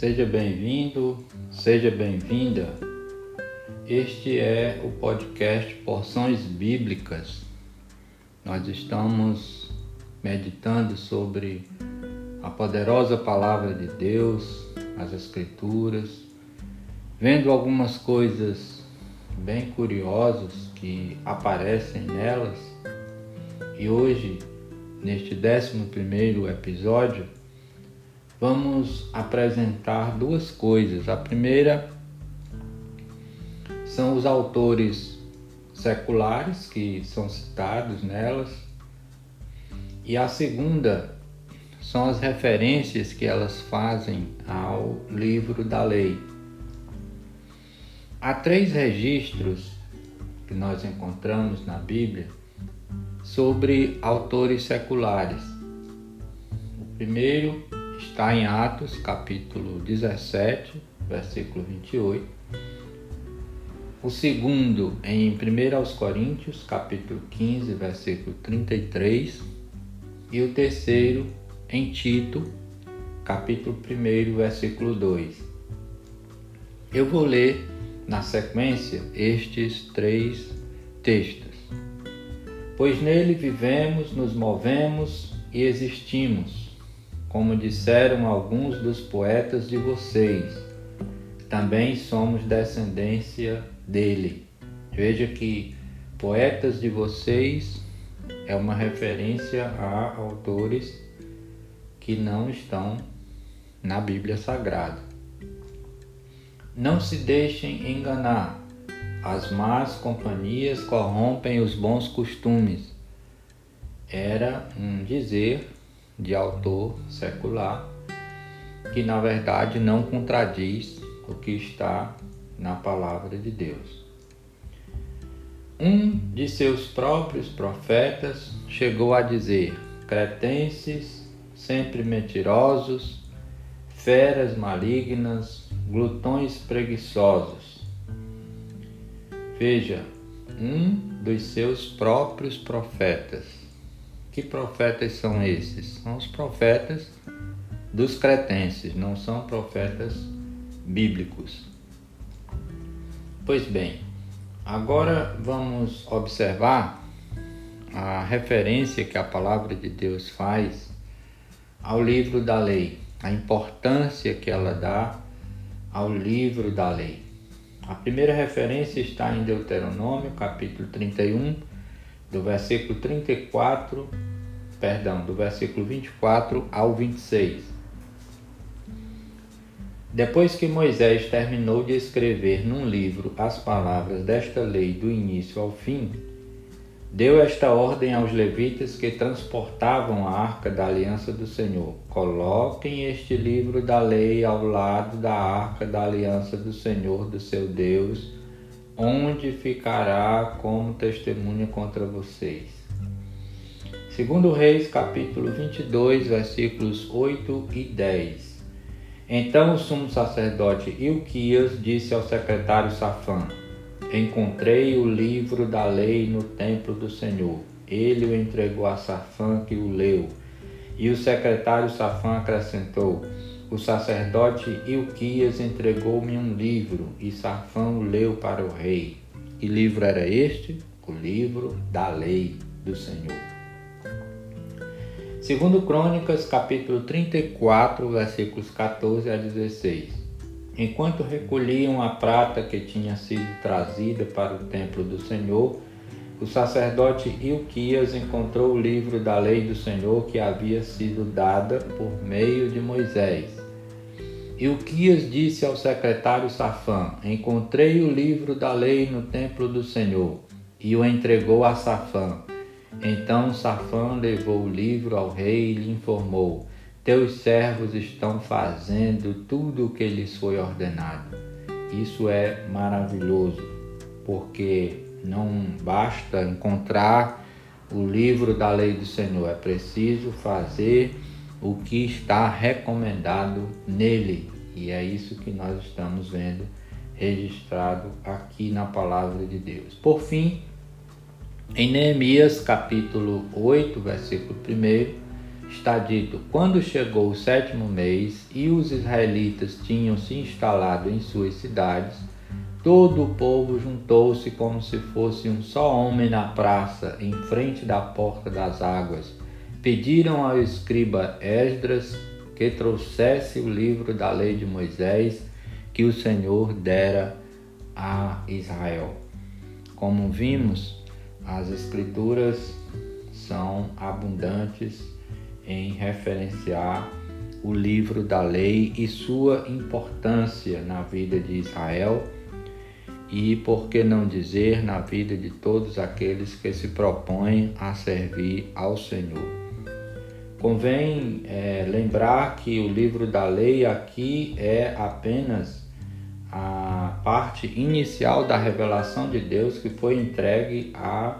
Seja bem-vindo, seja bem-vinda. Este é o podcast Porções Bíblicas. Nós estamos meditando sobre a poderosa palavra de Deus, as Escrituras, vendo algumas coisas bem curiosas que aparecem nelas. E hoje, neste 11 episódio, vamos apresentar duas coisas. A primeira são os autores seculares que são citados nelas, e a segunda são as referências que elas fazem ao livro da lei. Há três registros que nós encontramos na Bíblia sobre autores seculares. O primeiro está em Atos, capítulo 17, versículo 28. O segundo em 1 aos Coríntios, capítulo 15, versículo 33. E o terceiro em Tito, capítulo 1, versículo 2. Eu vou ler na sequência estes três textos. Pois nele vivemos, nos movemos e existimos como disseram alguns dos poetas de vocês, também somos descendência dele. Veja que poetas de vocês é uma referência a autores que não estão na Bíblia Sagrada. Não se deixem enganar. As más companhias corrompem os bons costumes. Era um dizer de autor secular, que na verdade não contradiz o que está na palavra de Deus. Um de seus próprios profetas chegou a dizer: cretenses, sempre mentirosos, feras malignas, glutões preguiçosos. Veja, um dos seus próprios profetas que profetas são esses? São os profetas dos cretenses, não são profetas bíblicos. Pois bem, agora vamos observar a referência que a palavra de Deus faz ao livro da lei, a importância que ela dá ao livro da lei. A primeira referência está em Deuteronômio, capítulo 31, do versículo 34, perdão, do versículo 24 ao 26. Depois que Moisés terminou de escrever num livro as palavras desta lei do início ao fim, deu esta ordem aos levitas que transportavam a arca da aliança do Senhor: Coloquem este livro da lei ao lado da arca da aliança do Senhor, do seu Deus onde ficará como testemunha contra vocês. Segundo Reis, capítulo 22, versículos 8 e 10. Então o sumo sacerdote Ilquias disse ao secretário Safã: Encontrei o livro da lei no templo do Senhor. Ele o entregou a Safã, que o leu. E o secretário Safã acrescentou: o sacerdote Ilquias entregou-me um livro e Safão leu para o rei. Que livro era este? O livro da lei do Senhor. Segundo Crônicas, capítulo 34, versículos 14 a 16. Enquanto recolhiam a prata que tinha sido trazida para o templo do Senhor, o sacerdote Ilquias encontrou o livro da lei do Senhor que havia sido dada por meio de Moisés. Ilquias disse ao secretário Safã: Encontrei o livro da lei no templo do Senhor, e o entregou a Safã. Então Safã levou o livro ao rei e lhe informou: Teus servos estão fazendo tudo o que lhes foi ordenado. Isso é maravilhoso, porque não basta encontrar o livro da lei do Senhor, é preciso fazer o que está recomendado nele. E é isso que nós estamos vendo registrado aqui na palavra de Deus. Por fim, em Neemias capítulo 8, versículo 1, está dito: Quando chegou o sétimo mês e os israelitas tinham se instalado em suas cidades, todo o povo juntou-se como se fosse um só homem na praça, em frente da porta das águas. Pediram ao escriba Esdras que trouxesse o livro da lei de Moisés que o Senhor dera a Israel. Como vimos, as Escrituras são abundantes em referenciar o livro da lei e sua importância na vida de Israel e, por que não dizer, na vida de todos aqueles que se propõem a servir ao Senhor. Convém é, lembrar que o livro da lei aqui é apenas a parte inicial da revelação de Deus que foi entregue a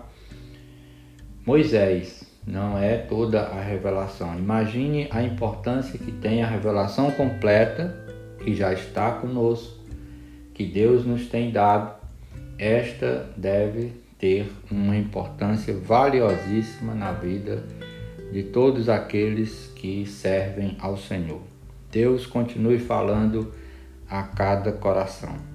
Moisés, não é toda a revelação. Imagine a importância que tem a revelação completa que já está conosco, que Deus nos tem dado. Esta deve ter uma importância valiosíssima na vida de todos aqueles que servem ao Senhor. Deus continue falando a cada coração.